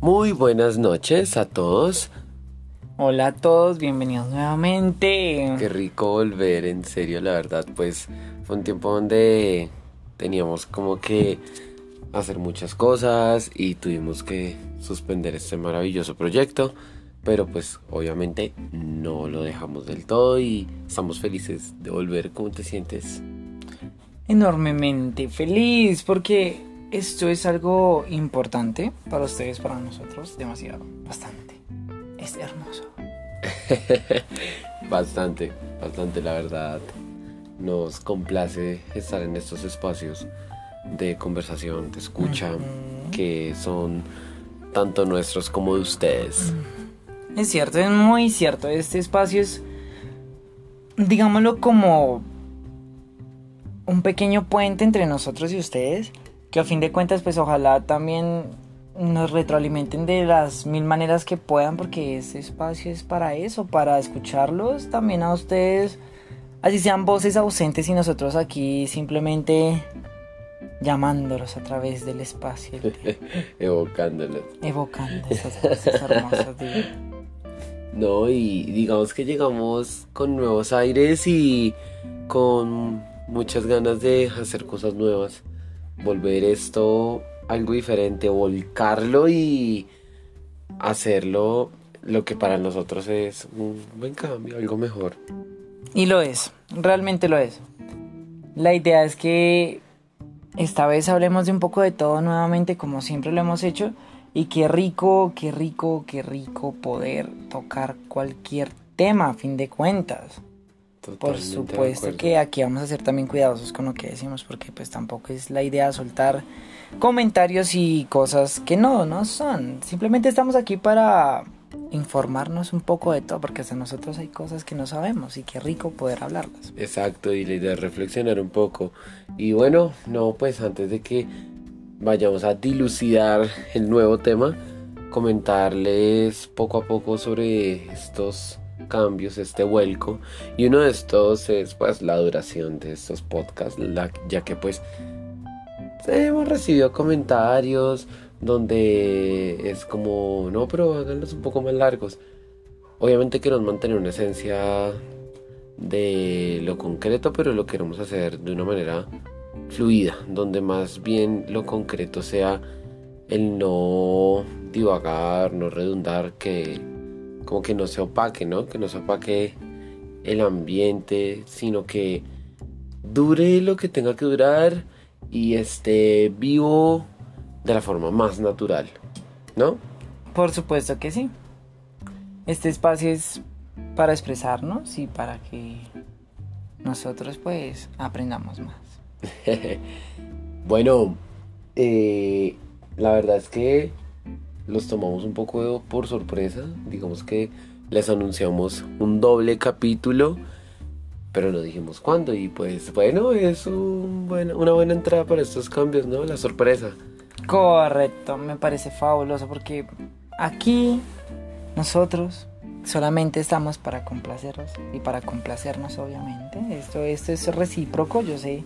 Muy buenas noches a todos. Hola a todos, bienvenidos nuevamente. Qué rico volver, en serio, la verdad, pues fue un tiempo donde teníamos como que hacer muchas cosas y tuvimos que suspender este maravilloso proyecto, pero pues obviamente no lo dejamos del todo y estamos felices de volver. ¿Cómo te sientes? Enormemente feliz porque esto es algo importante para ustedes, para nosotros, demasiado, bastante. Es hermoso. bastante, bastante, la verdad. Nos complace estar en estos espacios de conversación, de escucha, que son tanto nuestros como de ustedes. Es cierto, es muy cierto. Este espacio es, digámoslo, como un pequeño puente entre nosotros y ustedes que a fin de cuentas pues ojalá también nos retroalimenten de las mil maneras que puedan porque este espacio es para eso, para escucharlos también a ustedes, así sean voces ausentes y nosotros aquí simplemente llamándolos a través del espacio. Evocándolos. Evocando esas voces hermosas. No, y digamos que llegamos con nuevos aires y con muchas ganas de hacer cosas nuevas volver esto algo diferente, volcarlo y hacerlo lo que para nosotros es un buen cambio, algo mejor. Y lo es, realmente lo es. La idea es que esta vez hablemos de un poco de todo nuevamente como siempre lo hemos hecho y qué rico, qué rico, qué rico poder tocar cualquier tema a fin de cuentas. Por supuesto que aquí vamos a ser también cuidadosos con lo que decimos porque pues tampoco es la idea soltar comentarios y cosas que no, no son. Simplemente estamos aquí para informarnos un poco de todo porque hasta nosotros hay cosas que no sabemos y qué rico poder hablarlas. Exacto, y la idea es reflexionar un poco. Y bueno, no, pues antes de que vayamos a dilucidar el nuevo tema, comentarles poco a poco sobre estos cambios, este vuelco. Y uno de estos es pues la duración de estos podcasts, ya que pues hemos recibido comentarios donde es como, no, pero háganlos un poco más largos. Obviamente queremos mantener una esencia de lo concreto, pero lo queremos hacer de una manera fluida, donde más bien lo concreto sea el no divagar, no redundar, que como que no se opaque, ¿no? Que no se opaque el ambiente, sino que dure lo que tenga que durar y esté vivo de la forma más natural, ¿no? Por supuesto que sí. Este espacio es para expresarnos y para que nosotros pues aprendamos más. bueno, eh, la verdad es que los tomamos un poco por sorpresa. Digamos que les anunciamos un doble capítulo, pero no dijimos cuándo. Y pues bueno, es una buena entrada para estos cambios, ¿no? La sorpresa. Correcto, me parece fabuloso porque aquí nosotros solamente estamos para complacerlos y para complacernos obviamente. Esto, esto es recíproco, yo sé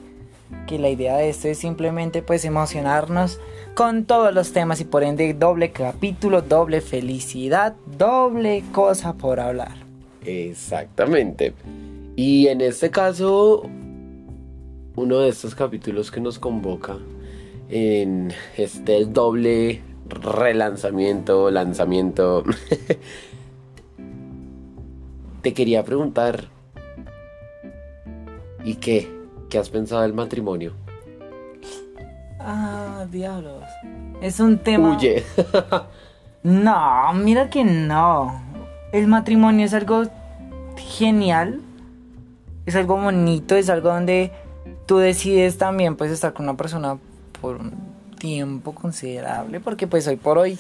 que la idea de esto es simplemente pues emocionarnos con todos los temas y por ende doble capítulo, doble felicidad, doble cosa por hablar. Exactamente. Y en este caso, uno de estos capítulos que nos convoca en este doble relanzamiento, lanzamiento, te quería preguntar, ¿y qué? ¿Qué has pensado del matrimonio? Ah, diablos. Es un tema. Huye. no, mira que no. El matrimonio es algo genial. Es algo bonito, es algo donde tú decides también pues estar con una persona por un tiempo considerable, porque pues hoy por hoy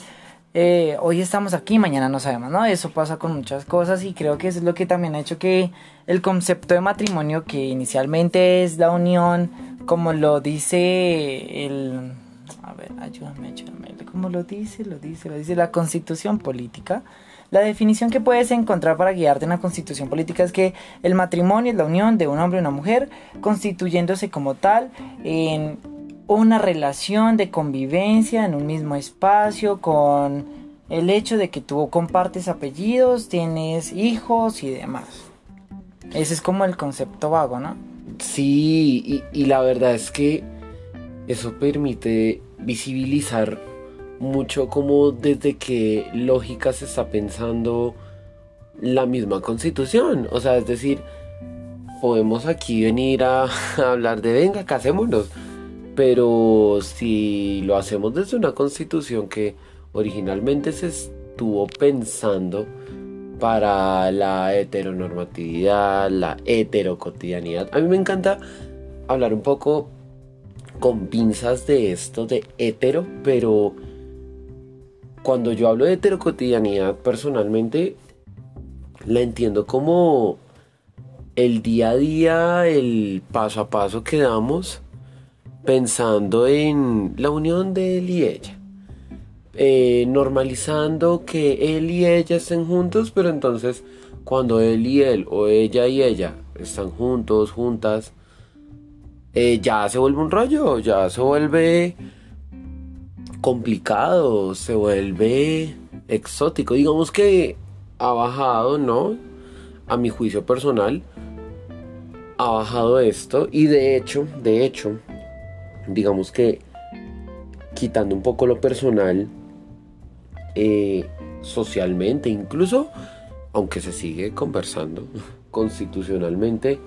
eh, hoy estamos aquí, mañana no sabemos, ¿no? Eso pasa con muchas cosas y creo que eso es lo que también ha hecho que el concepto de matrimonio, que inicialmente es la unión, como lo dice el... A ver, ayúdame, ayúdame. Como lo dice, lo dice, lo dice la constitución política. La definición que puedes encontrar para guiarte en la constitución política es que el matrimonio es la unión de un hombre y una mujer constituyéndose como tal en una relación de convivencia en un mismo espacio con el hecho de que tú compartes apellidos, tienes hijos y demás. Ese es como el concepto vago, ¿no? Sí, y, la verdad es que eso permite visibilizar mucho como desde qué lógica se está pensando la misma constitución. O sea, es decir, podemos aquí venir a, hablar de venga, casémonos. Pero si lo hacemos desde una constitución que originalmente se estuvo pensando para la heteronormatividad, la heterocotidianidad. A mí me encanta hablar un poco con pinzas de esto de hetero, pero cuando yo hablo de heterocotidianidad personalmente la entiendo como el día a día, el paso a paso que damos pensando en la unión de él y ella. Eh, normalizando que él y ella estén juntos, pero entonces cuando él y él o ella y ella están juntos, juntas, eh, ya se vuelve un rollo, ya se vuelve complicado, se vuelve exótico. Digamos que ha bajado, ¿no? A mi juicio personal, ha bajado esto y de hecho, de hecho, digamos que quitando un poco lo personal, eh, socialmente, incluso aunque se sigue conversando constitucionalmente,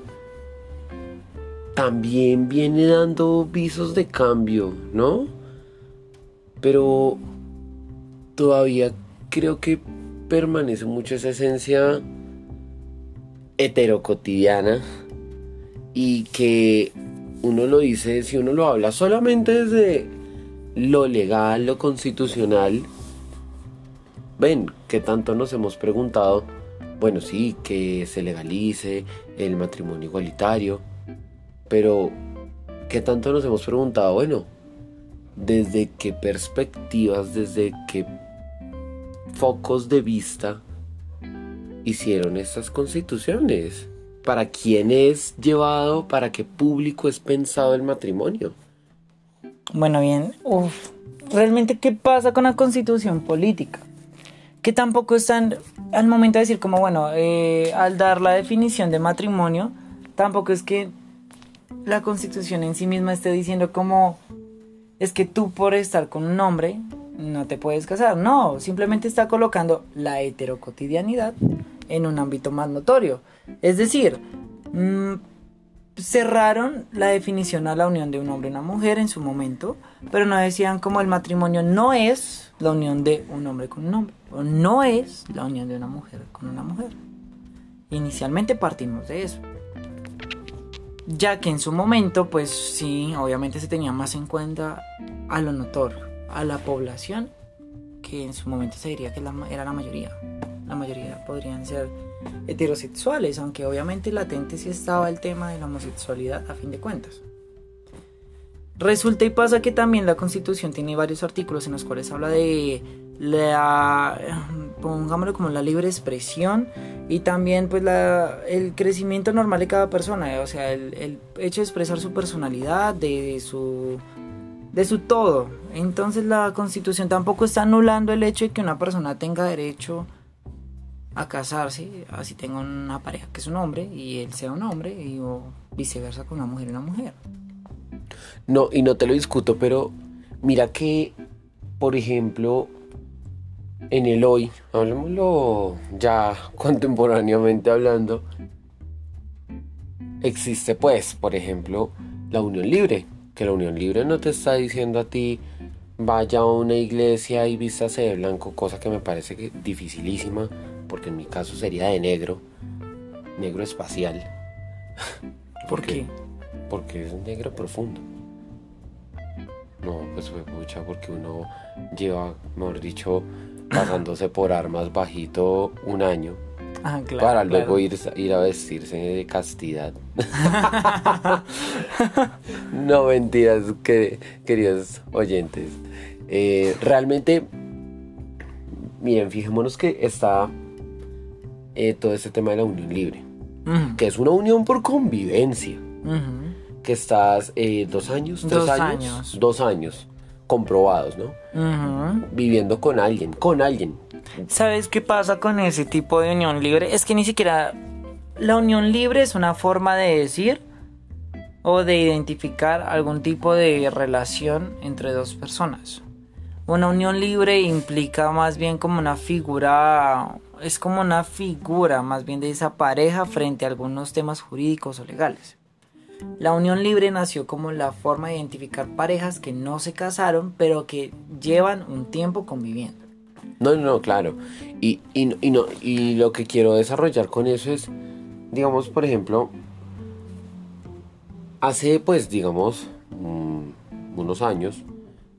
también viene dando visos de cambio, ¿no? Pero todavía creo que permanece mucho esa esencia heterocotidiana y que uno lo dice, si uno lo habla solamente desde lo legal, lo constitucional, ven, que tanto nos hemos preguntado, bueno, sí, que se legalice el matrimonio igualitario, pero ¿qué tanto nos hemos preguntado, bueno, desde qué perspectivas, desde qué focos de vista hicieron estas constituciones? ¿Para quién es llevado? ¿Para qué público es pensado el matrimonio? Bueno, bien, realmente qué pasa con la constitución política? Que tampoco están al momento de decir como, bueno, eh, al dar la definición de matrimonio, tampoco es que la constitución en sí misma esté diciendo como, es que tú por estar con un hombre no te puedes casar. No, simplemente está colocando la heterocotidianidad en un ámbito más notorio. Es decir, mm, cerraron la definición a la unión de un hombre y una mujer en su momento, pero no decían como el matrimonio no es la unión de un hombre con un hombre, o no es la unión de una mujer con una mujer. Inicialmente partimos de eso. Ya que en su momento, pues sí, obviamente se tenía más en cuenta a lo notorio, a la población, que en su momento se diría que era la mayoría. La mayoría podrían ser heterosexuales, aunque obviamente latente sí estaba el tema de la homosexualidad a fin de cuentas. Resulta y pasa que también la Constitución tiene varios artículos en los cuales habla de la, pongámoslo como la libre expresión y también pues la, el crecimiento normal de cada persona, o sea, el, hecho de expresar su personalidad, de, su de su todo. Entonces la Constitución tampoco está anulando el hecho de que una persona tenga derecho a casarse, así tengo una pareja que es un hombre y él sea un hombre y viceversa con una mujer y una mujer. No, y no te lo discuto, pero mira que, por ejemplo, en el hoy, hablemoslo ya contemporáneamente hablando, existe pues, por ejemplo, la unión libre, que la unión libre no te está diciendo a ti vaya a una iglesia y vístase de blanco, cosa que me parece que dificilísima porque en mi caso sería de negro, negro espacial. ¿Por qué? Porque es negro profundo. No, pues fue mucha porque uno lleva, mejor dicho, pasándose por armas bajito un año. Ah, claro, para luego ir, ir a vestirse de castidad. no mentiras, que, queridos oyentes. Eh, realmente, miren, fijémonos que está eh, todo este tema de la unión libre, que es una unión por convivencia, que estás eh, dos años, tres dos años, dos años comprobados, ¿no? Viviendo con alguien, con alguien. ¿Sabes qué pasa con ese tipo de unión libre? Es que ni siquiera la unión libre es una forma de decir o de identificar algún tipo de relación entre dos personas. Una unión libre implica más bien como una figura, es como una figura más bien de esa pareja frente a algunos temas jurídicos o legales. La unión libre nació como la forma de identificar parejas que no se casaron pero que llevan un tiempo conviviendo. No, no, claro. Y, y, no- y, lo que quiero desarrollar con eso es, digamos, por ejemplo, hace, pues, digamos, mm, unos años,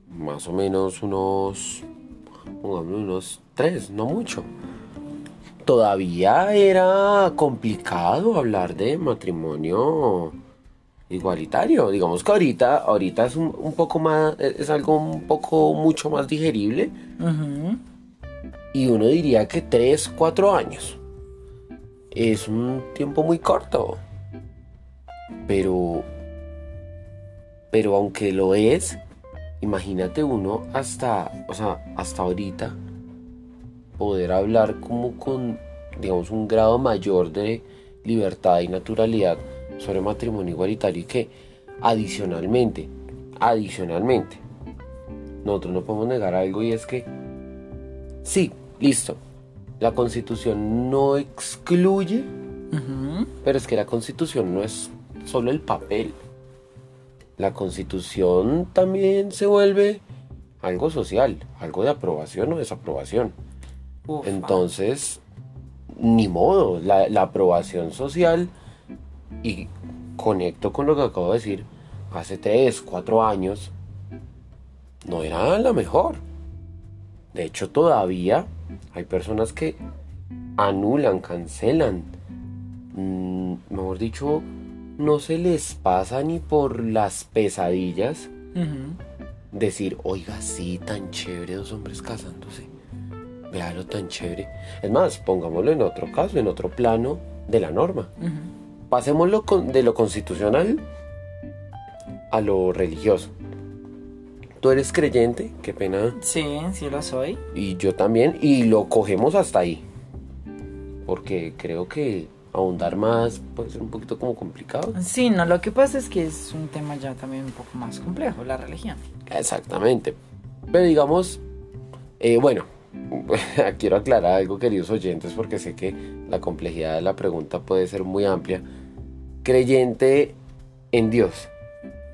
más o menos unos, unos tres, no mucho. Todavía era complicado hablar de matrimonio igualitario. Digamos que ahorita, ahorita es un, un poco más, es algo un poco mucho más digerible. Y uno diría que 3, 4 años. Es un tiempo muy corto. Pero. Pero aunque lo es, imagínate uno hasta. O sea, hasta ahorita. Poder hablar como con. Digamos, un grado mayor de libertad y naturalidad sobre matrimonio igualitario y que adicionalmente. Adicionalmente. Nosotros no podemos negar algo y es que Sí, listo. La constitución no excluye, pero es que la constitución no es solo el papel. La constitución también se vuelve algo social, algo de aprobación o desaprobación. Ufa. Entonces, ni modo, la, la aprobación social, y conecto con lo que acabo de decir, hace 3, 4 años, no era la mejor. De hecho, todavía hay personas que anulan, cancelan. Mm, mejor dicho, no se les pasa ni por las pesadillas decir, oiga, sí, tan chévere dos hombres casándose. Véalo tan chévere. Es más, pongámoslo en otro caso, en otro plano de la norma. Ujú. Pasémoslo con- de lo constitucional a lo religioso. Tú eres creyente, qué pena, Sí, sí lo soy. y yo también, y lo cogemos hasta ahí. Porque creo que ahondar más puede ser un poquito como complicado. Sí, no, lo que pasa es que es un tema ya también un poco más complejo, la religión. Exactamente. Pero digamos, eh, bueno, quiero aclarar algo, queridos oyentes, porque sé que la complejidad de la pregunta puede ser muy amplia. Creyente en Dios.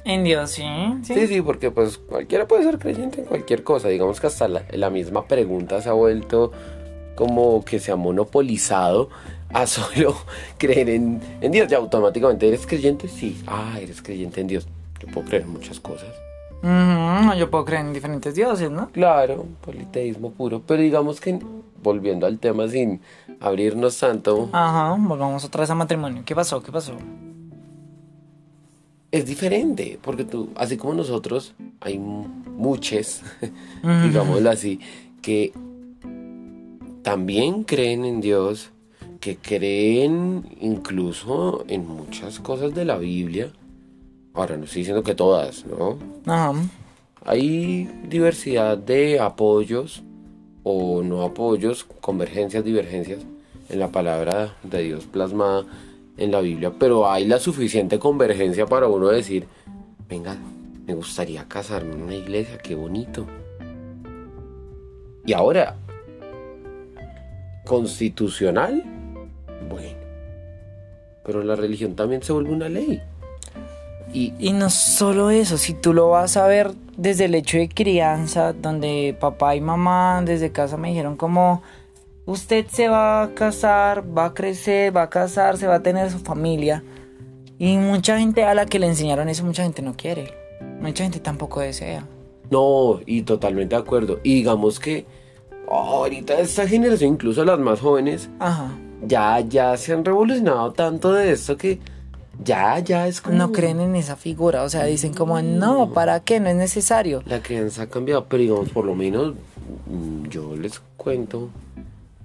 En Dios, sí. Sí, Sí, sí, porque pues cualquiera puede ser creyente en cualquier cosa. Digamos que hasta la, la misma pregunta se ha vuelto como que se ha monopolizado a solo creer en, en Dios. Ya automáticamente, ¿eres creyente? Sí. Ah, eres creyente en Dios. Yo puedo creer en muchas cosas. Ujú, Yo puedo creer en diferentes dioses, ¿no? Claro, politeísmo puro. Pero digamos que, volviendo al tema sin abrirnos tanto, Ajá, volvamos otra vez a matrimonio. ¿Qué pasó? ¿Qué pasó? es diferente. Porque tú, así como nosotros, hay muchos, digámoslo así, que también creen en Dios, que creen incluso en muchas cosas de la Biblia. Ahora, no estoy diciendo que todas, ¿no? Ajá. Hay diversidad de apoyos o no apoyos, convergencias, divergencias en la palabra de Dios plasmada en la Biblia, pero hay la suficiente convergencia para uno decir, venga, me gustaría casarme en una iglesia, qué bonito. Y ahora, constitucional, bueno, pero la religión también se vuelve una ley. Y, Y no solo eso, si tú lo vas a ver desde el hecho de crianza, donde papá y mamá desde casa me dijeron como, usted se va a casar, va a crecer, va a casarse, va a tener su familia. Y mucha gente a la que le enseñaron eso, mucha gente no quiere. Mucha gente tampoco desea. No, y totalmente de acuerdo. Y digamos que ahorita esta generación, incluso las más jóvenes, Ajá. ya, ya se han revolucionado tanto de esto que ya, ya es como... No creen en esa figura, o sea, dicen como, no, ¿para qué? No es necesario. La crianza ha cambiado, pero digamos, por lo menos mm, yo les cuento,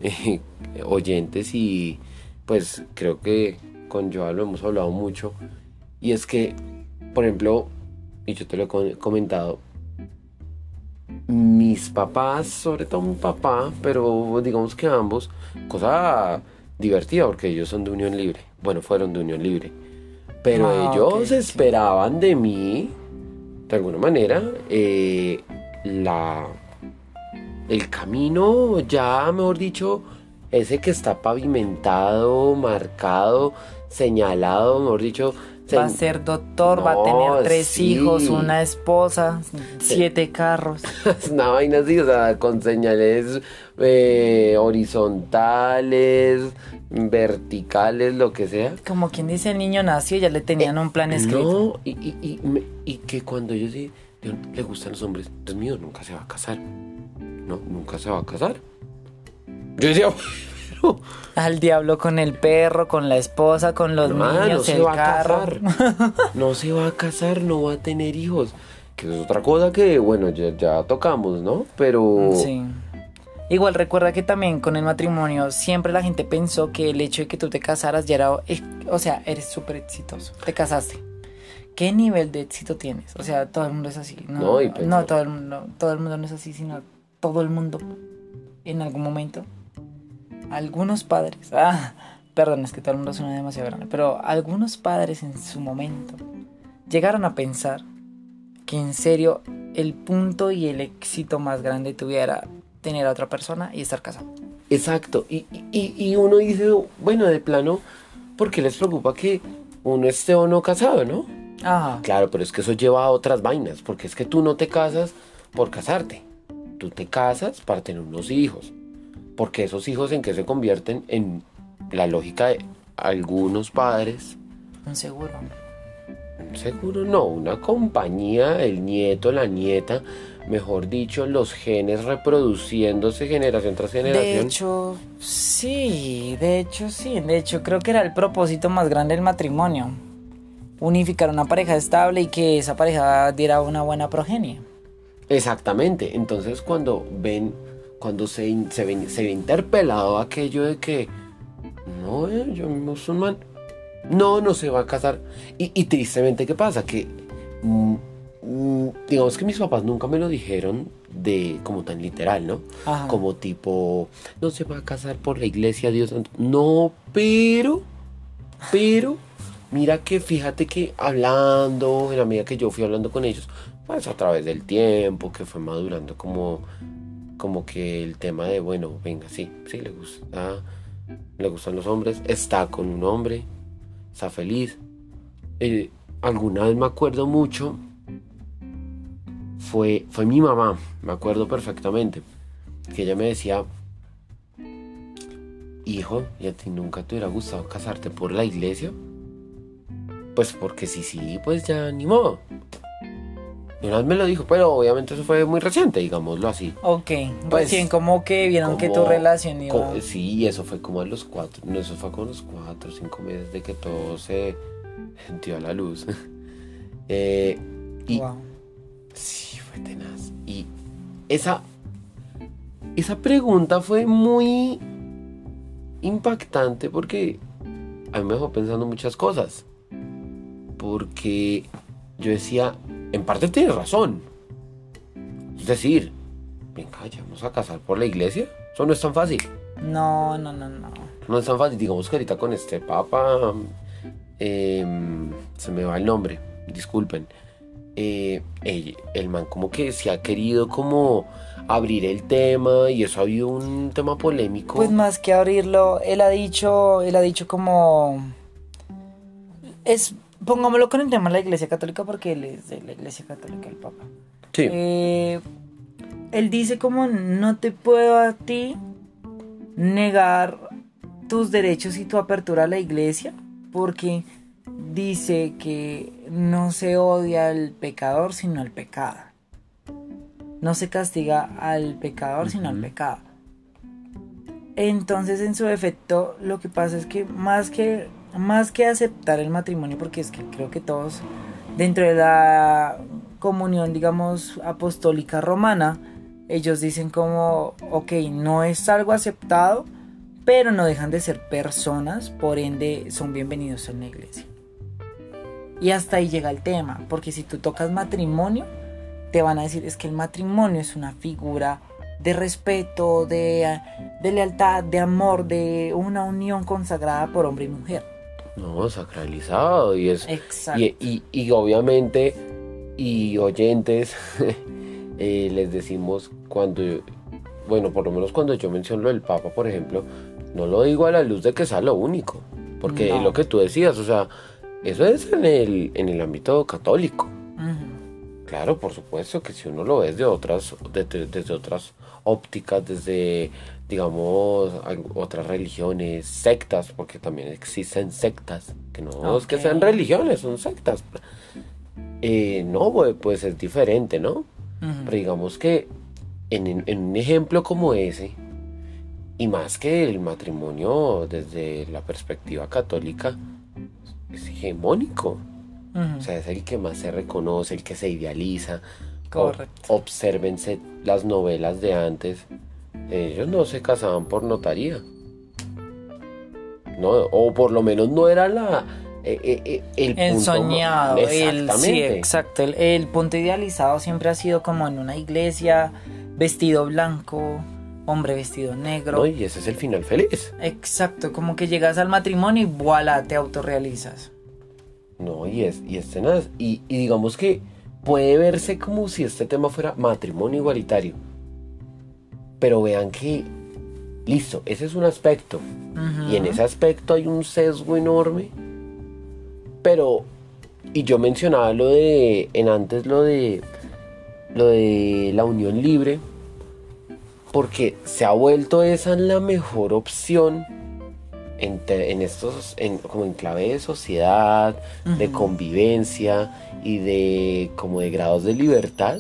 eh, oyentes, y pues creo que con Joa lo hemos hablado mucho, y es que, por ejemplo, y yo te lo he co- comentado, mis papás, sobre todo mi papá, pero digamos que ambos, cosa divertida porque ellos son de unión libre. Bueno, fueron de unión libre. Pero Ah, ellos sí. esperaban de mí, de alguna manera, eh, la el camino ya, mejor dicho, ese que está pavimentado, marcado, señalado, mejor dicho. Va a se- ser doctor, va a tener tres sí. hijos, una esposa, siete carros. Es una vaina así, o sea, con señales eh, horizontales, verticales, lo que sea. Como quien dice, el niño nació y ya le tenían un plan escrito. No, y, y, y, me- y que cuando ellos sí, le gustan los hombres, Dios mío, nunca se va a casar. No, nunca se va a casar. Yo decía, Al diablo con el perro, con la esposa, con los no niños, se el va a carro. casar. No se va a casar, no va a tener hijos. Que es otra cosa que, bueno, ya, ya tocamos, ¿no? Pero... Sí. Igual recuerda que también con el matrimonio siempre la gente pensó que el hecho de que tú te casaras ya era, eh, o sea, eres súper exitoso, te casaste. ¿Qué nivel de éxito tienes? O sea, todo el mundo es así. No, No, no, todo el mundo, todo el mundo no es así, sino todo el mundo en algún momento. Algunos padres, ah, perdón, es que todo el mundo suena demasiado grande, pero algunos padres en su momento llegaron a pensar que en serio el punto y el éxito más grande de tu vida era tener a otra persona y estar casado. Exacto. Y, y, y uno dice, bueno, de plano, ¿por qué les preocupa que uno esté o no casado, no? Ajá. Claro, pero es que eso lleva a otras vainas, porque es que tú no te casas por casarte. Tú te casas para tener unos hijos. Porque esos hijos en que se convierten en la lógica de algunos padres, Un seguro. seguro no, una compañía, el nieto, la nieta, mejor dicho, los genes reproduciéndose generación tras generación. De hecho, sí, de hecho sí, de hecho creo que era el propósito más grande del matrimonio. Unificar una pareja estable y que esa pareja diera una buena progenie. Exactamente. Entonces cuando ven, cuando se, se, se ve interpelado aquello de que no, eh, yo musulmán, no, no se va a casar. Y, y tristemente, ¿qué pasa? Que mm, mm, digamos que mis papás nunca me lo dijeron de como tan literal, ¿no? Ajá. Como tipo, no se va a casar por la iglesia, Dios santo. No, pero, pero, mira que fíjate que hablando, en la medida que yo fui hablando con ellos, pues a través del tiempo, que fue madurando como, como que el tema de, bueno, venga, sí, sí, le gusta, le gustan los hombres, está con un hombre, está feliz. Eh, alguna vez me acuerdo mucho, fue, fue mi mamá, me acuerdo perfectamente, que ella me decía, hijo, ¿y a ti nunca te hubiera gustado casarte por la iglesia? Pues porque si sí, pues ya ni modo. Y una vez me lo dijo, pero obviamente eso fue muy reciente, digámoslo así. Ok, Pues, recién como que vieron que tu relación iba... sí, eso fue como a los cuatro, no, eso fue como a los cuatro cinco meses de que todo se dio a la luz. Eh, y Wow. sí, fue tenaz. Y esa, esa pregunta fue muy impactante porque a mí me dejó pensando muchas cosas. Porque yo decía, en parte tienes razón. Es decir, venga, ya vamos a casar por la iglesia. Eso no es tan fácil. No, no, no, no. No es tan fácil. Digamos que ahorita con este papa, em, se me va el nombre, disculpen. Eh, el, el man como que se ha querido como abrir el tema y eso ha habido un tema polémico. Pues más que abrirlo, él ha dicho, él ha dicho como es pongámoslo con el tema de la Iglesia Católica porque él es de la Iglesia Católica el Papa. sí. Eh, él dice como no te puedo a ti negar tus derechos y tu apertura a la iglesia porque dice que no se odia al pecador sino al pecado. No se castiga al pecador sino al pecado. Entonces en su defecto lo que pasa es que más que más que aceptar el matrimonio porque es que creo que todos dentro de la comunión digamos apostólica romana ellos dicen como ok no es algo aceptado pero no dejan de ser personas por ende son bienvenidos en la iglesia y hasta ahí llega el tema porque si tú tocas matrimonio te van a decir es que el matrimonio es una figura de respeto, de, de lealtad, de amor, de una unión consagrada por hombre y mujer. No, sacralizado y es Exacto. y, y- y obviamente y oyentes eh, les decimos cuando bueno por lo menos cuando yo menciono lo del Papa por ejemplo no lo digo a la luz de que sea lo único porque No. lo que tú decías o sea eso es en el en el ámbito católico. Claro, por supuesto que si uno lo ve de otras, desde, desde otras ópticas, desde, digamos, otras religiones, sectas, porque también existen sectas, que no es que sean religiones, son sectas. Eh, no, pues, pues es diferente, ¿no? Ujú. Pero digamos que en, en- un ejemplo como ese, y más que el matrimonio desde la perspectiva católica, es hegemónico. Ujú. O sea, es el que más se reconoce, el que se idealiza. Correcto. O- obsérvense las novelas de antes. Ellos no se casaban por notaría. No, o por lo menos no era la eh, eh, eh, el, El punto soñado, el, sí, exacto. El, el punto idealizado siempre ha sido como en una iglesia, vestido blanco, hombre vestido negro. ¿no? Y ese es el final feliz. Exacto, como que llegas al matrimonio y voilà, te autorrealizas. No, y es, y es tenaz. Y, y digamos que puede verse como si este tema fuera matrimonio igualitario. Pero vean que, listo, ese es un aspecto. Y en ese aspecto hay un sesgo enorme. Pero, y yo mencionaba lo de, en antes lo de, lo de la unión libre, porque se ha vuelto esa la mejor opción en, en estos, en, como en clave de sociedad, de Ujú. convivencia y de, como de grados de libertad,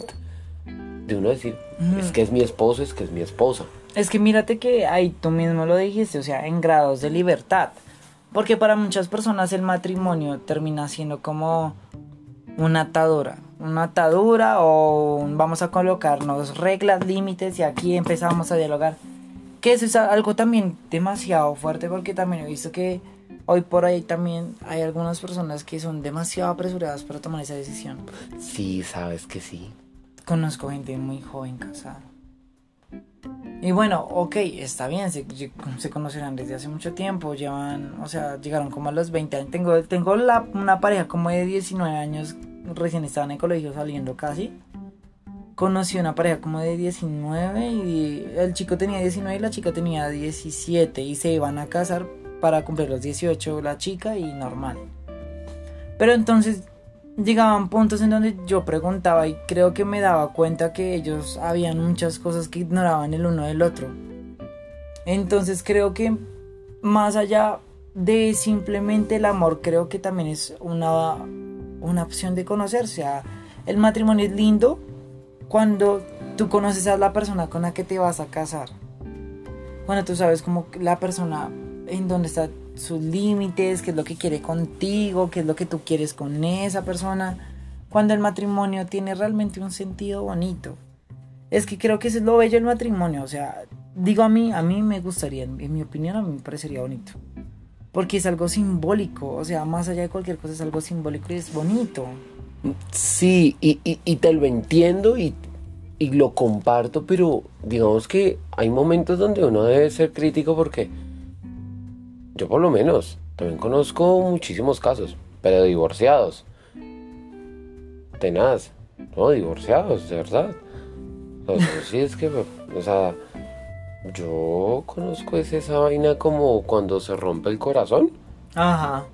de uno decir, Ujú. es que es mi esposo, es que es mi esposa. Es que mírate que ahí tú mismo lo dijiste, o sea, en grados de libertad. Porque para muchas personas el matrimonio termina siendo como una atadura. Una atadura o vamos a colocarnos reglas, límites y aquí empezamos a dialogar. Que eso es algo también demasiado fuerte porque también he visto que hoy por ahí también hay algunas personas que son demasiado apresuradas para tomar esa decisión. Sí, sabes que sí. Conozco gente muy joven casada. Y bueno, ok, está bien, se, se conocerán desde hace mucho tiempo, llevan, o sea, llegaron como a los 20 años. Tengo, tengo la- una pareja como de 19 años, recién estaban en el colegio saliendo casi. Conocí una pareja como de 19 y el chico tenía 19 y la chica tenía 17 y se iban a casar para cumplir los 18 la chica y normal. Pero entonces llegaban puntos en donde yo preguntaba y creo que me daba cuenta que ellos habían muchas cosas que ignoraban el uno del otro. Entonces creo que más allá de simplemente el amor, creo que también es una, una opción de conocer. O el matrimonio es lindo cuando tú conoces a la persona con la que te vas a casar. Cuando tú sabes como la persona en dónde está sus límites, qué es lo que quiere contigo, qué es lo que tú quieres con esa persona. Cuando el matrimonio tiene realmente un sentido bonito. Es que creo que eso es lo bello del matrimonio. O sea, digo a mí, a mí me gustaría, en mi opinión, a mí me parecería bonito. Porque es algo simbólico. O sea, más allá de cualquier cosa, es algo simbólico y es bonito. Sí, y, y- y te lo entiendo y, y lo comparto, pero digamos que hay momentos donde uno debe ser crítico porque yo por lo menos también conozco muchísimos casos, pero divorciados. Tenaz, no, divorciados, de verdad. O sea, sí es que, o sea, yo conozco es esa vaina como cuando se rompe el corazón. Ajá.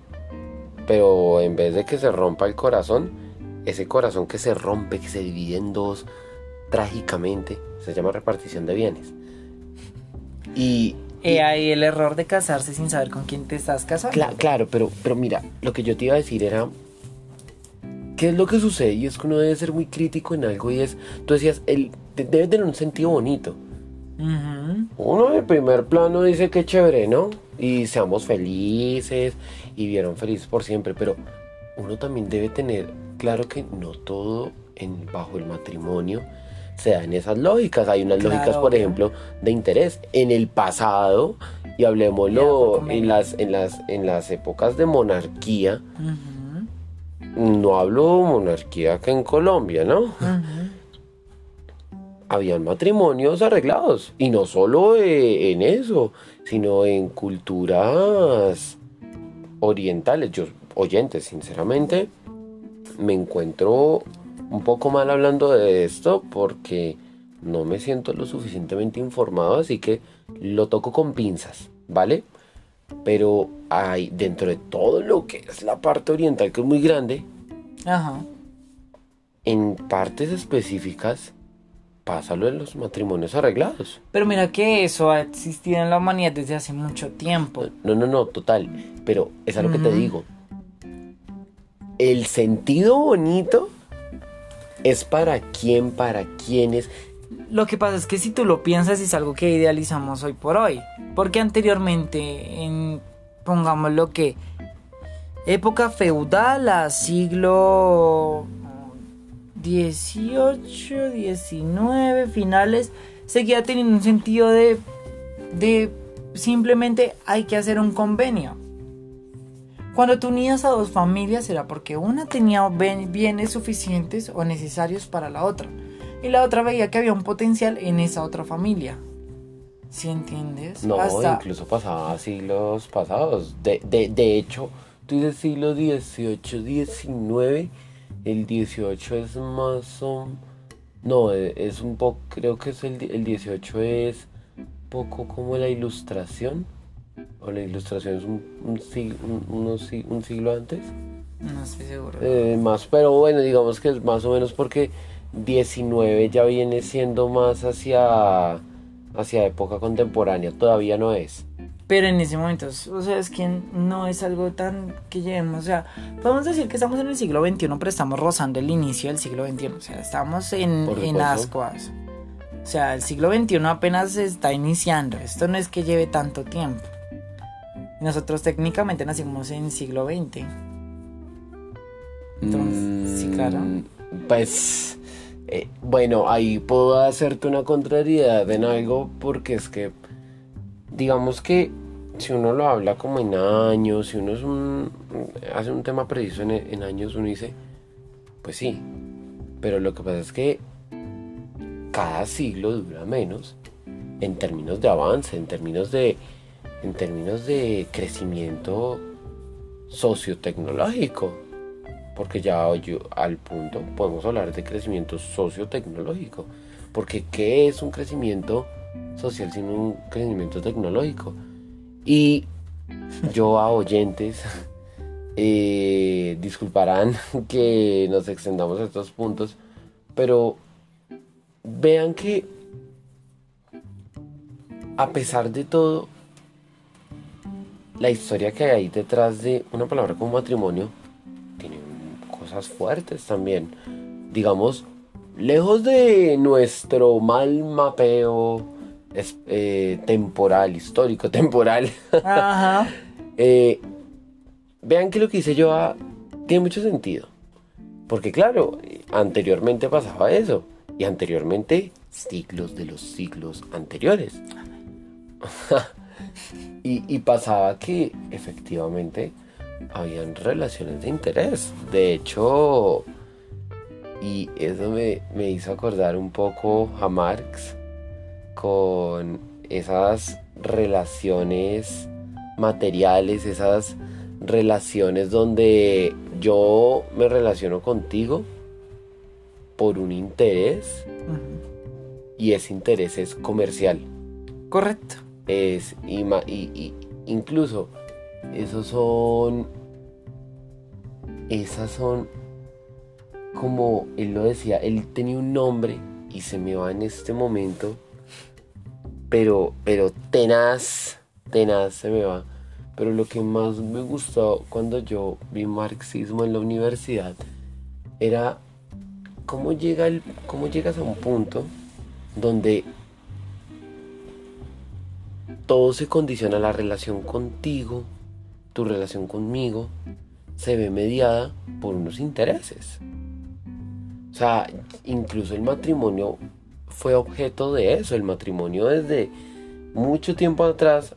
Pero en vez de que se rompa el corazón, ese corazón que se rompe, que se divide en dos trágicamente, se llama repartición de bienes. Y, Y hay el error de casarse sin saber con quién te estás casando. cla- claro, pero, pero mira, lo que yo te iba a decir era, ¿qué es lo que sucede? Y es que uno debe ser muy crítico en algo y es, tú decías, el, de- debe tener un sentido bonito. Uno el primer plano dice que chévere, ¿no? Y seamos felices y vieron felices por siempre, pero uno también debe tener claro que no todo en, bajo el matrimonio se da en esas lógicas. Hay unas Claro, lógicas, por ejemplo, de interés. En el pasado, y hablemoslo en las, en, las, en las épocas de monarquía, no hablo monarquía que en Colombia, ¿no? Habían matrimonios arreglados. Y no solo eh, en eso, sino en culturas orientales. Yo, oyentes, sinceramente, me encuentro un poco mal hablando de esto porque no me siento lo suficientemente informado, así que lo toco con pinzas, ¿vale? Pero hay dentro de todo lo que es la parte oriental, que es muy grande, Ajá. en partes específicas pasa lo de los matrimonios arreglados. Pero mira que eso ha existido en la humanidad desde hace mucho tiempo. No, no, no, total. Pero es algo que te digo. El sentido bonito es para quién, para quiénes. Lo que pasa es que si tú lo piensas es algo que idealizamos hoy por hoy. Porque anteriormente, en, pongamos lo que, época feudal a siglo XVIII, XIX, finales, seguía teniendo un sentido de, de simplemente hay que hacer un convenio. Cuando tú unías a dos familias era porque una tenía bienes suficientes o necesarios para la otra y la otra veía que había un potencial en esa otra familia. ¿Sí entiendes? No, Hasta- incluso pasaba siglos pasados. De, de, de hecho, tú dices siglo XVIII, XIX. El 18 es más o... No, e- es un poco... Creo que es el, el 18 es poco como la ilustración. O la ilustración es un, un, sig- un- un siglo antes. No estoy seguro. Eh, más, pero bueno, digamos que es más o menos porque 19 ya viene siendo más hacia, hacia época contemporánea, todavía no es. Pero en ese momento, o sea, es que no es algo tan que lleguemos. O sea, podemos decir que estamos en el siglo XXI, pero estamos rozando el inicio del siglo XXI. O sea, estamos en, en ascuas. O sea, el siglo XXI apenas se está iniciando. Esto no es que lleve tanto tiempo. Y Nosotros técnicamente nacimos en siglo XX. Entonces, sí, claro. Mm, Pues, eh, bueno, ahí puedo hacerte una contrariedad en algo porque es que, digamos que si uno lo habla como en años, si uno es un, hace un tema preciso en, en años, uno dice, pues sí, pero lo que pasa es que cada siglo dura menos en términos de avance, en términos de, en términos de crecimiento sociotecnológico. Porque ya yo, al punto podemos hablar de crecimiento sociotecnológico. Porque ¿qué es un crecimiento social sin un crecimiento tecnológico? Y yo a oyentes eh, disculparán que nos extendamos a estos puntos, pero vean que a pesar de todo, la historia que hay ahí detrás de una palabra como matrimonio tiene cosas fuertes también. Digamos, lejos de nuestro mal mapeo es- eh, temporal, histórico, temporal, Ajá. eh, vean que lo que hice yo ah, tiene mucho sentido. Porque claro, anteriormente pasaba eso. Y anteriormente, siglos de los siglos anteriores. y, y pasaba que efectivamente habían relaciones de interés. De hecho, y eso me, me hizo acordar un poco a Marx con esas relaciones materiales, esas relaciones donde yo me relaciono contigo por un interés y ese interés es comercial. Correcto. Es y, y- incluso esos son esas son como él lo decía, él tenía un nombre y se me va en este momento, pero pero tenaz, tenaz se me va. Pero lo que más me gustó cuando yo vi marxismo en la universidad era cómo llega el, cómo llegas a un punto donde todo se condiciona la relación contigo, tu relación conmigo, se ve mediada por unos intereses. O sea, incluso el matrimonio fue objeto de eso. El matrimonio desde mucho tiempo atrás,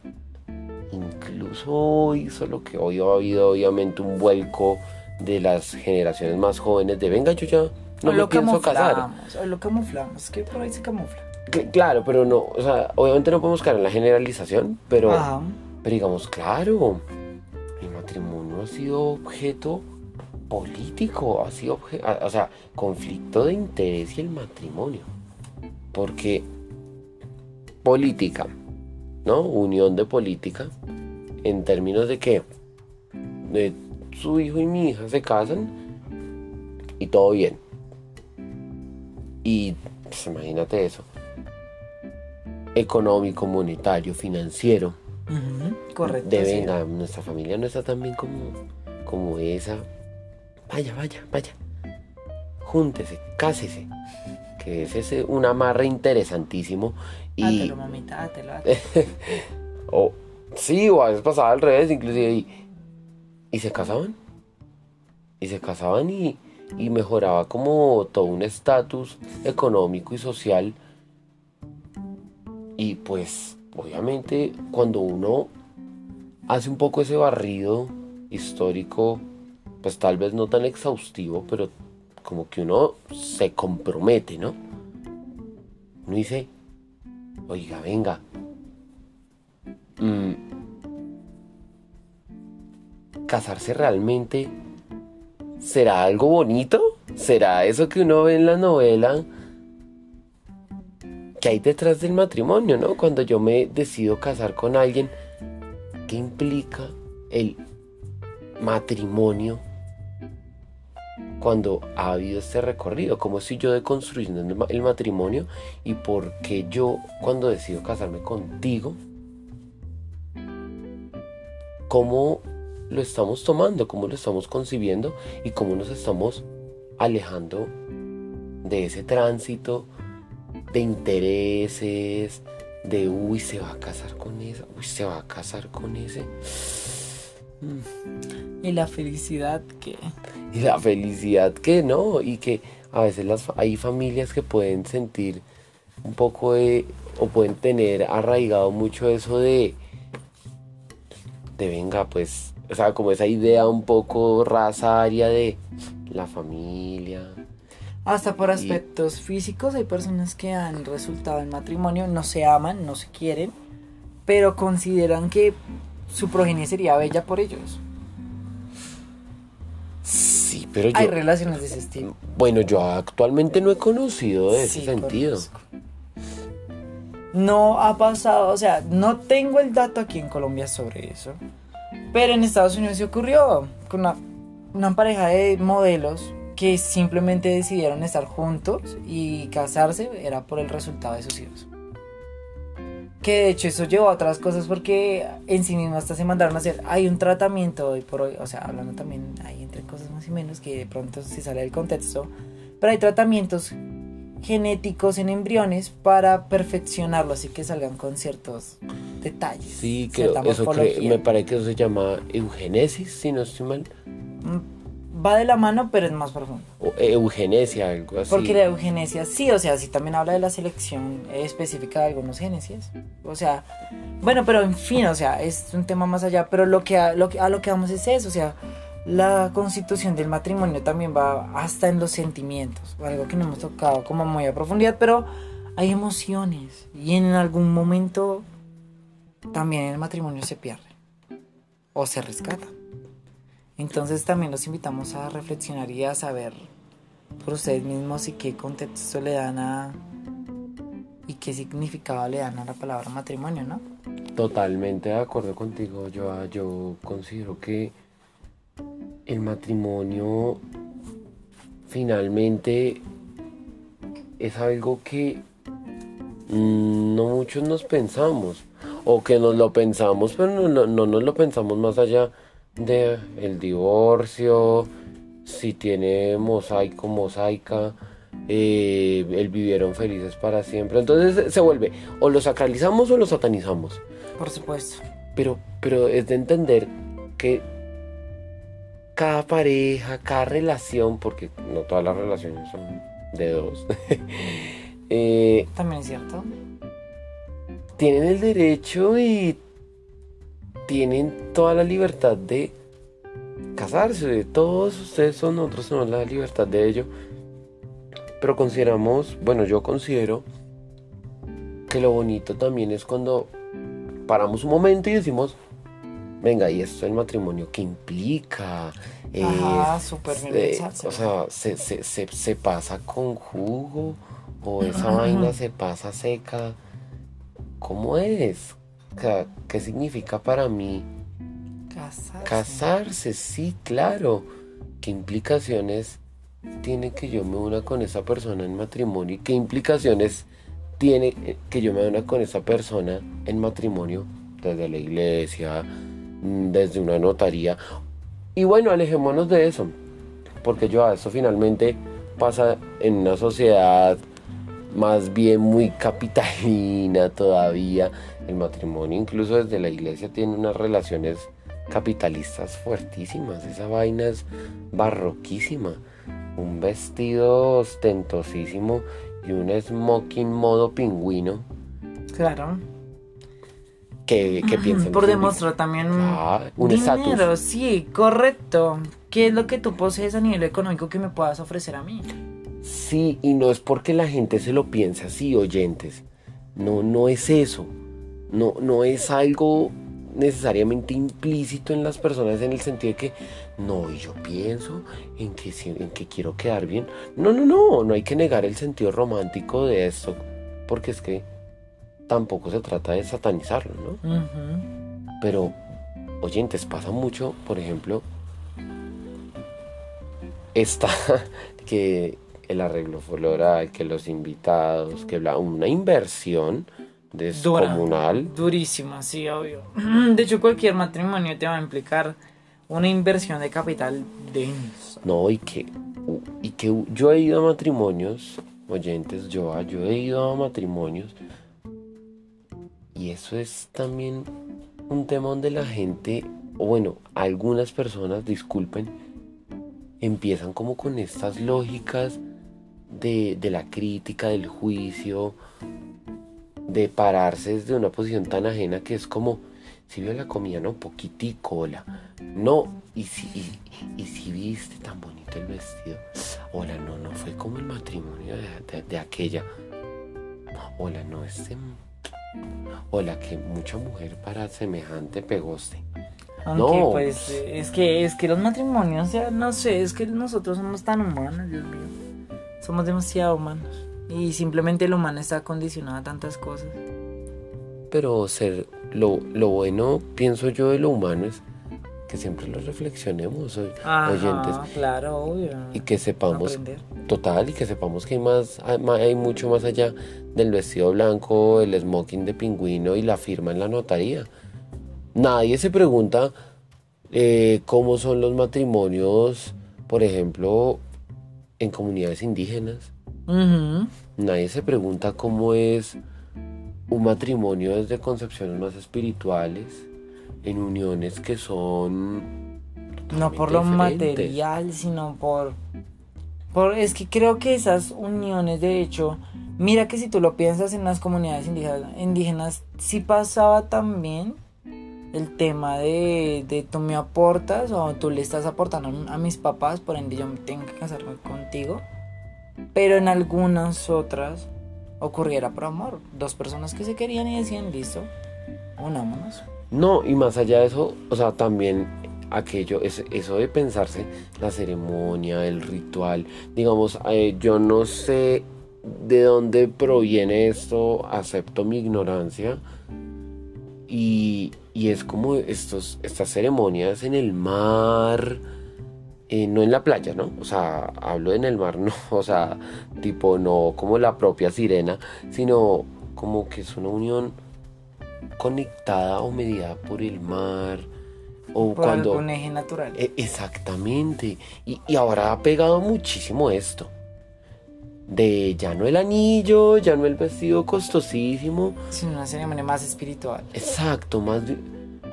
incluso hoy, solo que hoy ha habido obviamente un vuelco de las generaciones más jóvenes de venga yo ya, no o me lo pienso casar. o lo camuflamos, que por ahí se camufla. Cl- Claro, pero no, o sea, obviamente no podemos caer en la generalización, pero, Ajá. pero digamos, claro, el matrimonio ha sido objeto político, ha sido, obje- a- o sea, conflicto de interés y el matrimonio. Porque política, ¿no? Unión de política, en términos de que de su hijo y mi hija se casan y todo bien. Y pues, imagínate eso. Económico, monetario, financiero. Correcto. De sí. venga, nuestra familia no está tan bien como, como esa. Vaya, vaya, vaya. Júntese, cásese. Que ese es eh, un amarre interesantísimo. Y, Hátelo, mamita, hátelo, hátelo. o sí, o a veces pasaba al revés, inclusive. Y, y se casaban. Y se casaban y, y mejoraba como todo un estatus económico y social. Y pues, obviamente, cuando uno hace un poco ese barrido histórico, pues tal vez no tan exhaustivo, pero como que uno se compromete, ¿no? Uno dice, oiga, venga. mm, ¿Casarse realmente será algo bonito? ¿Será eso que uno ve en la novela? Hay detrás del matrimonio, ¿no? Cuando yo me decido casar con alguien, ¿qué implica el matrimonio cuando ha habido este recorrido? ¿Cómo estoy yo deconstruyendo el matrimonio? ¿Y por qué yo, cuando decido casarme contigo, cómo lo estamos tomando, cómo lo estamos concibiendo y cómo nos estamos alejando de ese tránsito de intereses, de uy, se va a casar con esa, uy, se va a casar con ese. Y la felicidad que... Y la felicidad que no, y que a veces las, hay familias que pueden sentir un poco de, o pueden tener arraigado mucho eso de, de venga, pues, o sea, como esa idea un poco razaria de la familia. Hasta por Y- aspectos físicos hay personas que han resultado en matrimonio, no se aman, no se quieren, pero consideran que su progenie sería bella por ellos. Sí, pero yo, Hay relaciones de ese estilo. bueno, yo actualmente no he conocido de ese sentido. conozco. No ha pasado, o sea, no tengo el dato aquí en Colombia sobre eso. Pero en Estados Unidos se ocurrió con una, una pareja de modelos que simplemente decidieron estar juntos y casarse era por el resultado de sus hijos. Que de hecho eso llevó a otras cosas porque en sí mismo hasta se mandaron a hacer. Hay un tratamiento hoy por hoy, o sea, hablando también ahí entre cosas más y menos que de pronto se sale del contexto. Pero hay tratamientos genéticos en embriones para perfeccionarlos y que salgan con ciertos detalles. Sí, que cierta eso morfología. me parece que eso se llama eugenesis, si no estoy mal. Va de la mano, pero es más profundo. O eugenesia, algo así. Porque la eugenesia, sí, o sea, sí también habla de la selección específica de algunos genes. O sea, bueno, pero en fin, o sea, es un tema más allá, pero lo que a lo que, a lo que vamos es eso, o sea, la constitución del matrimonio también va hasta en los sentimientos, algo que no hemos tocado como muy a profundidad, pero hay emociones y en algún momento también el matrimonio se pierde o se rescata. Entonces también los invitamos a reflexionar y a saber por ustedes mismos y qué contexto le dan a y qué significado le dan a la palabra matrimonio, ¿no? Totalmente de acuerdo contigo, yo, yo considero que el matrimonio finalmente es algo que no muchos nos pensamos o que nos lo pensamos pero no, lo- no nos lo pensamos más allá de el divorcio si tiene mosaico mosaica eh, el vivieron felices para siempre entonces se- vuelve o lo sacralizamos o lo satanizamos Por supuesto. pero, pero es de entender que cada pareja, cada relación, porque no todas las relaciones son de dos, eh, También es cierto. tienen el derecho y tienen toda la libertad de casarse. Todos ustedes son, nosotros tenemos la libertad de ello. Pero consideramos, bueno, yo considero que lo bonito también es cuando paramos un momento y decimos, venga, ¿y esto el matrimonio qué implica? Ajá, eh, pensárselo. o sea, se, se, se, se pasa con jugo o esa vaina se pasa seca. ¿Cómo es? ¿Qué significa para mí Casarse. casarse? Sí, claro. ¿Qué implicaciones tiene que yo me una con esa persona en matrimonio? ¿Y qué implicaciones tiene eh, que yo me una con esa persona en matrimonio desde la iglesia, mm, desde una notaría? Y bueno, alejémonos de eso, porque yo a eso finalmente pasa en una sociedad más bien muy capitalina todavía. El matrimonio incluso desde la iglesia tiene unas relaciones capitalistas fuertísimas. Esa vaina es barroquísima. Un vestido ostentosísimo y un smoking modo pingüino. Claro. ¿Qué, qué piensan? Por demostrar también Ah, un dinero, sí, correcto. ¿Qué es lo que tú posees a nivel económico que me puedas ofrecer a mí? Sí, y no es porque la gente se lo piense así, oyentes. No, no es eso. No, no es algo necesariamente implícito en las personas en el sentido de que no, y yo pienso en que, en que quiero quedar bien. No, no, no, no hay que negar el sentido romántico de esto, porque es que tampoco se trata de satanizarlo, ¿no? Pero, oyentes, pasa mucho, por ejemplo, esta, que el arreglo floral, que los invitados, que bla, una inversión descomunal. Durísima, sí, obvio. De hecho, cualquier matrimonio te va a implicar una inversión de capital densa. No, y que, y que yo he ido a matrimonios, oyentes, yo, yo he ido a matrimonios, y eso es también un tema donde la gente, o bueno, algunas personas, disculpen, empiezan como con estas lógicas de, de la crítica, del juicio, de pararse desde una posición tan ajena que es como, si vio la comida, no, poquitico, hola, no, y si, y, y si viste tan bonito el vestido, hola, no, no fue como el matrimonio de, de- de aquella, hola, no, este, hola, que mucha mujer para semejante pegoste. Aunque No. pues es que es que los matrimonios, ya no sé, es que nosotros somos tan humanos, Dios mío. Somos demasiado humanos. Y simplemente el humano está condicionado a tantas cosas. Pero ser lo, lo bueno, pienso yo, de lo humano es que siempre lo reflexionemos, oy- oyentes, Ajá, claro, obvio. y que sepamos, Aprender. total, y que sepamos que hay más, hay mucho más allá del vestido blanco, el smoking de pingüino y la firma en la notaría. Nadie se pregunta eh, cómo son los matrimonios, por ejemplo, en comunidades indígenas. Ujú. Nadie se pregunta cómo es un matrimonio desde concepciones más espirituales, en uniones que son... No por lo diferentes. material, sino por, por... Es que creo que esas uniones, de hecho, mira que si tú lo piensas en las comunidades indígenas, indígenas sí pasaba también el tema de, de tú me aportas o tú le estás aportando a mis papás, por ende yo me tengo que casarme contigo. Pero en algunas otras ocurriera por amor. Dos personas que se querían y decían, listo, unámonos. No, y más allá de eso, o sea, también aquello, es, eso de pensarse, la ceremonia, el ritual, digamos, eh, yo no sé de dónde proviene esto, acepto mi ignorancia, y, y es como estos, estas ceremonias en el mar, eh, no en la playa, ¿no? O sea, hablo en el mar, no, o sea, tipo, no como la propia sirena, sino como que es una unión conectada o mediada por el mar, o Por cuando... algún eje natural. E- Exactamente. Y, y ahora ha pegado muchísimo esto. De ya no el anillo, ya no el vestido costosísimo. sino una ceremonia más espiritual. Exacto, más,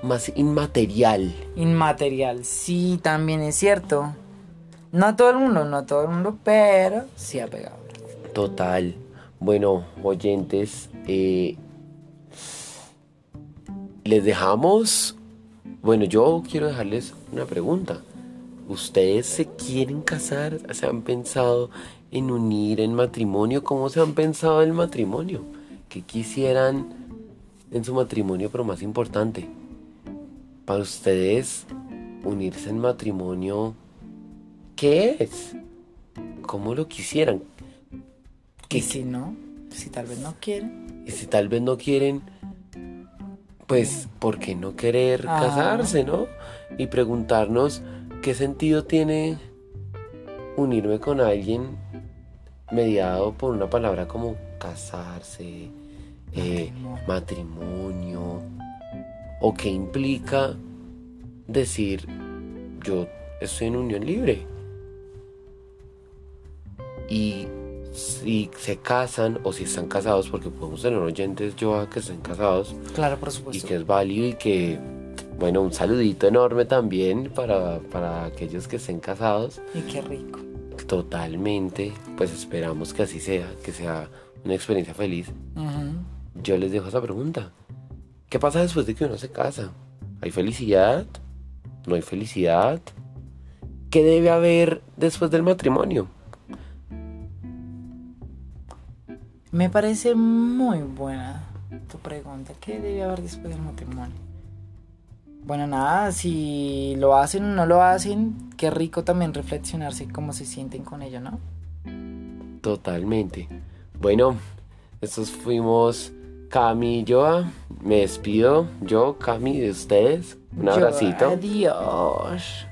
más inmaterial. Inmaterial, sí, también es cierto. No a todo el mundo, no a todo el mundo, pero sí ha pegado. Total. Bueno, oyentes, eh, les dejamos. Bueno, yo quiero dejarles una pregunta. ¿Ustedes se quieren casar? ¿Se han pensado en unir en matrimonio? ¿Cómo se han pensado el matrimonio? ¿Qué quisieran en su matrimonio, pero más importante? Para ustedes, unirse en matrimonio, ¿qué es? ¿Cómo lo quisieran? ¿Y si no? Si tal vez no quieren. Y si tal vez no quieren, pues, ¿por qué no querer Ah. casarse, no? Y preguntarnos qué sentido tiene unirme con alguien mediado por una palabra como casarse, eh, Matrimonio. matrimonio, o qué implica decir yo estoy en unión libre. Y si se casan o si están casados, porque podemos tener oyentes yo que estén casados Claro, por y supuesto. que es válido y que, bueno, un saludito enorme también para, para aquellos que estén casados. Y qué rico. Totalmente, pues esperamos que así sea, que sea una experiencia feliz. Yo les dejo esa pregunta. ¿Qué pasa después de que uno se casa? ¿Hay felicidad? ¿No hay felicidad? ¿Qué debe haber después del matrimonio? Me parece muy buena tu pregunta. ¿Qué debe haber después del matrimonio? Bueno, nada, si lo hacen o no lo hacen, qué rico también reflexionarse cómo se sienten con ello, ¿no? Totalmente. Bueno, estos fuimos Cami y Joa. Me despido. Yo, Cami, de ustedes. Un Yo, abracito. adiós.